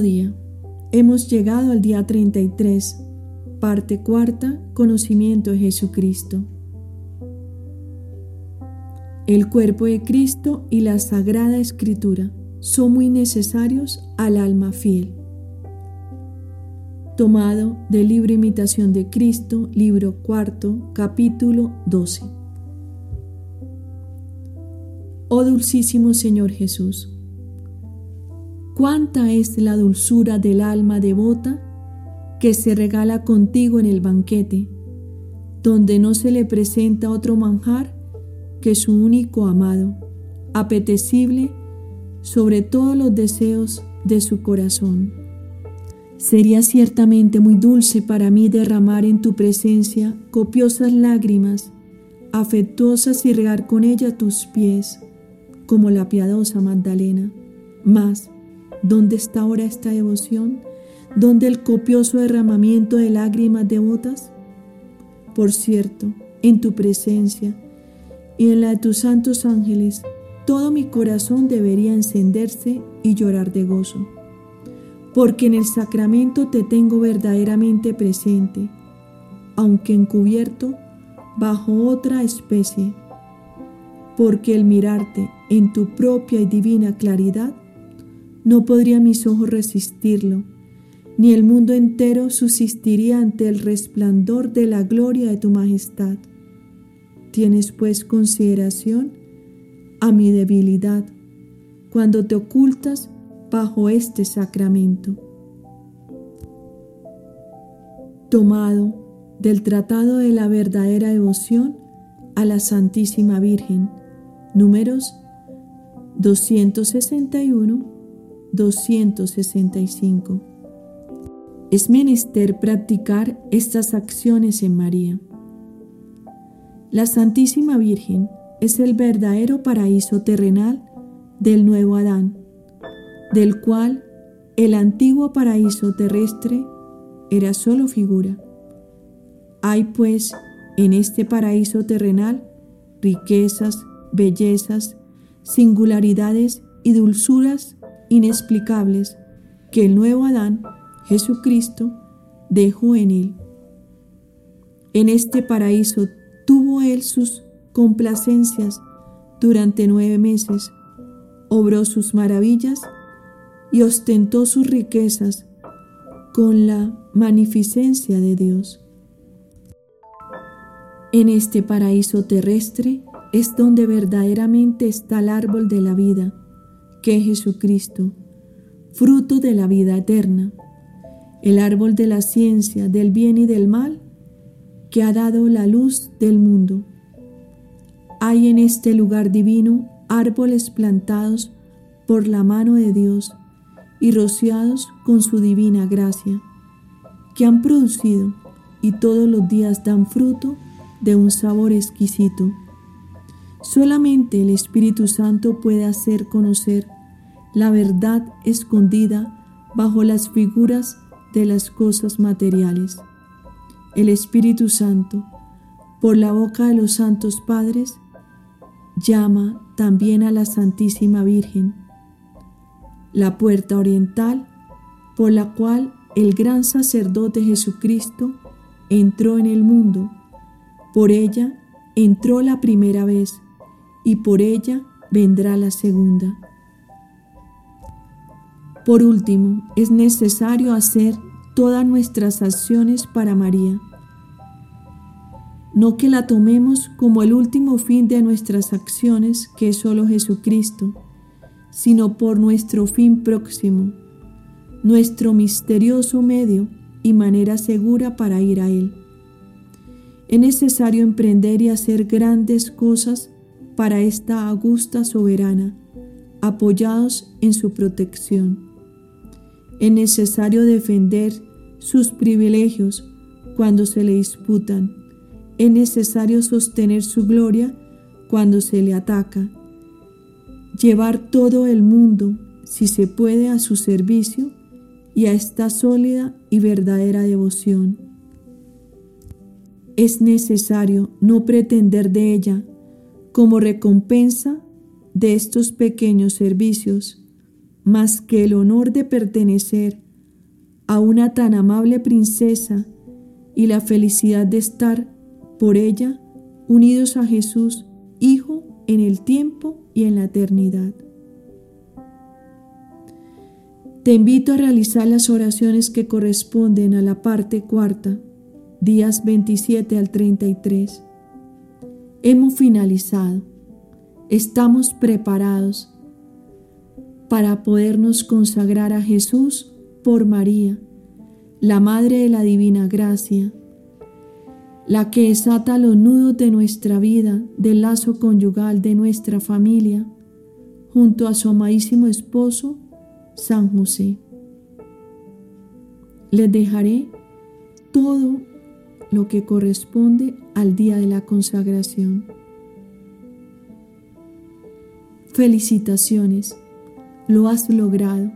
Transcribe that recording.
Día. Hemos llegado al día 33, parte cuarta, conocimiento de Jesucristo. El cuerpo de Cristo y la Sagrada Escritura son muy necesarios al alma fiel. Tomado del libro Imitación de Cristo, libro cuarto, capítulo 12. Oh dulcísimo Señor Jesús, cuánta es la dulzura del alma devota que se regala contigo en el banquete, donde no se le presenta otro manjar que su único amado, apetecible sobre todos los deseos de su corazón. Sería ciertamente muy dulce para mí derramar en tu presencia copiosas lágrimas, afectuosas y regar con ella tus pies, como la piadosa Magdalena. Mas, ¿Dónde está ahora esta devoción? ¿Dónde el copioso derramamiento de lágrimas devotas? Por cierto, en tu presencia y en la de tus santos ángeles, todo mi corazón debería encenderse y llorar de gozo, porque en el sacramento te tengo verdaderamente presente, aunque encubierto bajo otra especie, porque el mirarte en tu propia y divina claridad no podría mis ojos resistirlo, ni el mundo entero subsistiría ante el resplandor de la gloria de tu majestad. Tienes pues consideración a mi debilidad cuando te ocultas bajo este sacramento. Tomado del Tratado de la Verdadera Devoción a la Santísima Virgen, números 261 265. Es menester practicar estas acciones en María. La Santísima Virgen es el verdadero paraíso terrenal del nuevo Adán, del cual el antiguo paraíso terrestre era solo figura. Hay pues en este paraíso terrenal riquezas, bellezas, singularidades y dulzuras inexplicables que el nuevo Adán, Jesucristo, dejó en él. En este paraíso tuvo él sus complacencias durante nueve meses, obró sus maravillas y ostentó sus riquezas con la magnificencia de Dios. En este paraíso terrestre es donde verdaderamente está el árbol de la vida, que Jesucristo, fruto de la vida eterna, el árbol de la ciencia, del bien y del mal, que ha dado la luz del mundo. Hay en este lugar divino árboles plantados por la mano de Dios y rociados con su divina gracia, que han producido y todos los días dan fruto de un sabor exquisito. Solamente el Espíritu Santo puede hacer conocer la verdad escondida bajo las figuras de las cosas materiales. El Espíritu Santo, por la boca de los santos padres, llama también a la Santísima Virgen, la puerta oriental por la cual el gran sacerdote Jesucristo entró en el mundo. Por ella entró la primera vez y por ella vendrá la segunda. Por último, es necesario hacer todas nuestras acciones para María. No que la tomemos como el último fin de nuestras acciones, que es solo Jesucristo, sino por nuestro fin próximo, nuestro misterioso medio y manera segura para ir a Él. Es necesario emprender y hacer grandes cosas para esta augusta soberana, apoyados en su protección. Es necesario defender sus privilegios cuando se le disputan. Es necesario sostener su gloria cuando se le ataca. Llevar todo el mundo, si se puede, a su servicio y a esta sólida y verdadera devoción. Es necesario no pretender de ella como recompensa de estos pequeños servicios más que el honor de pertenecer a una tan amable princesa y la felicidad de estar por ella unidos a Jesús, Hijo, en el tiempo y en la eternidad. Te invito a realizar las oraciones que corresponden a la parte cuarta, días 27 al 33. Hemos finalizado. Estamos preparados para podernos consagrar a Jesús por María, la Madre de la Divina Gracia, la que desata los nudos de nuestra vida, del lazo conyugal de nuestra familia, junto a su amadísimo esposo, San José. Les dejaré todo lo que corresponde al día de la consagración. Felicitaciones, lo has logrado